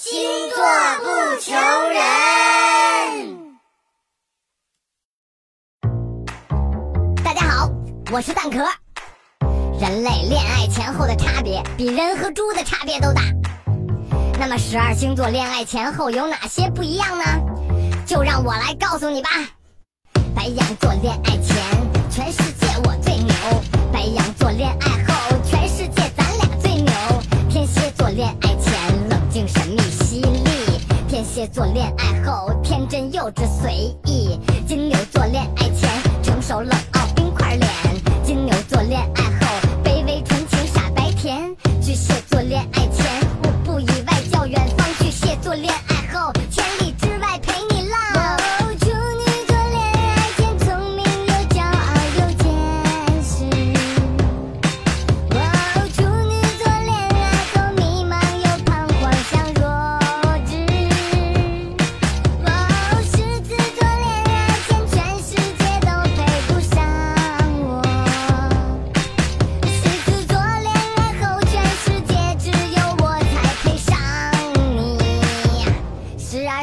星座不求人。大家好，我是蛋壳。人类恋爱前后的差别比人和猪的差别都大。那么十二星座恋爱前后有哪些不一样呢？就让我来告诉你吧。白羊座恋爱前，全世界我最牛；白羊座恋爱后，全世界咱俩最牛。天蝎座恋爱，神秘犀利；天蝎座恋爱后，天真幼稚随意。金牛座恋爱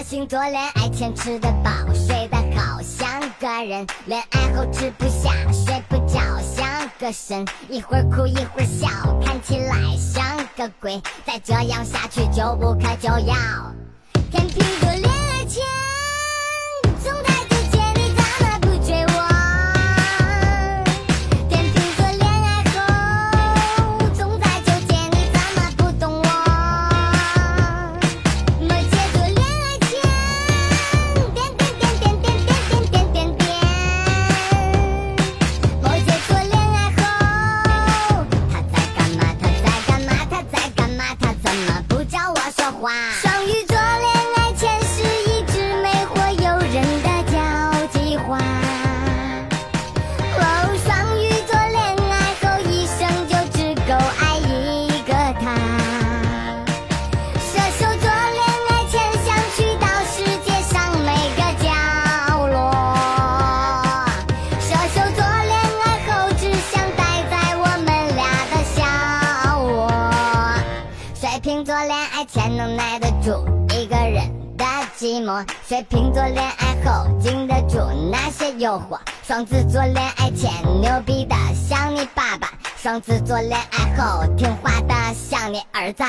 星座恋爱前吃得饱，睡得好像个人；恋爱后吃不下，睡不着像个神。一会儿哭一会儿笑，看起来像个鬼。再这样下去就不可救药。天秤座恋瓶座恋爱前能耐得住一个人的寂寞，水瓶座恋爱后经得住那些诱惑。双子座恋爱前牛逼的像你爸爸，双子座恋爱后听话的像你儿子。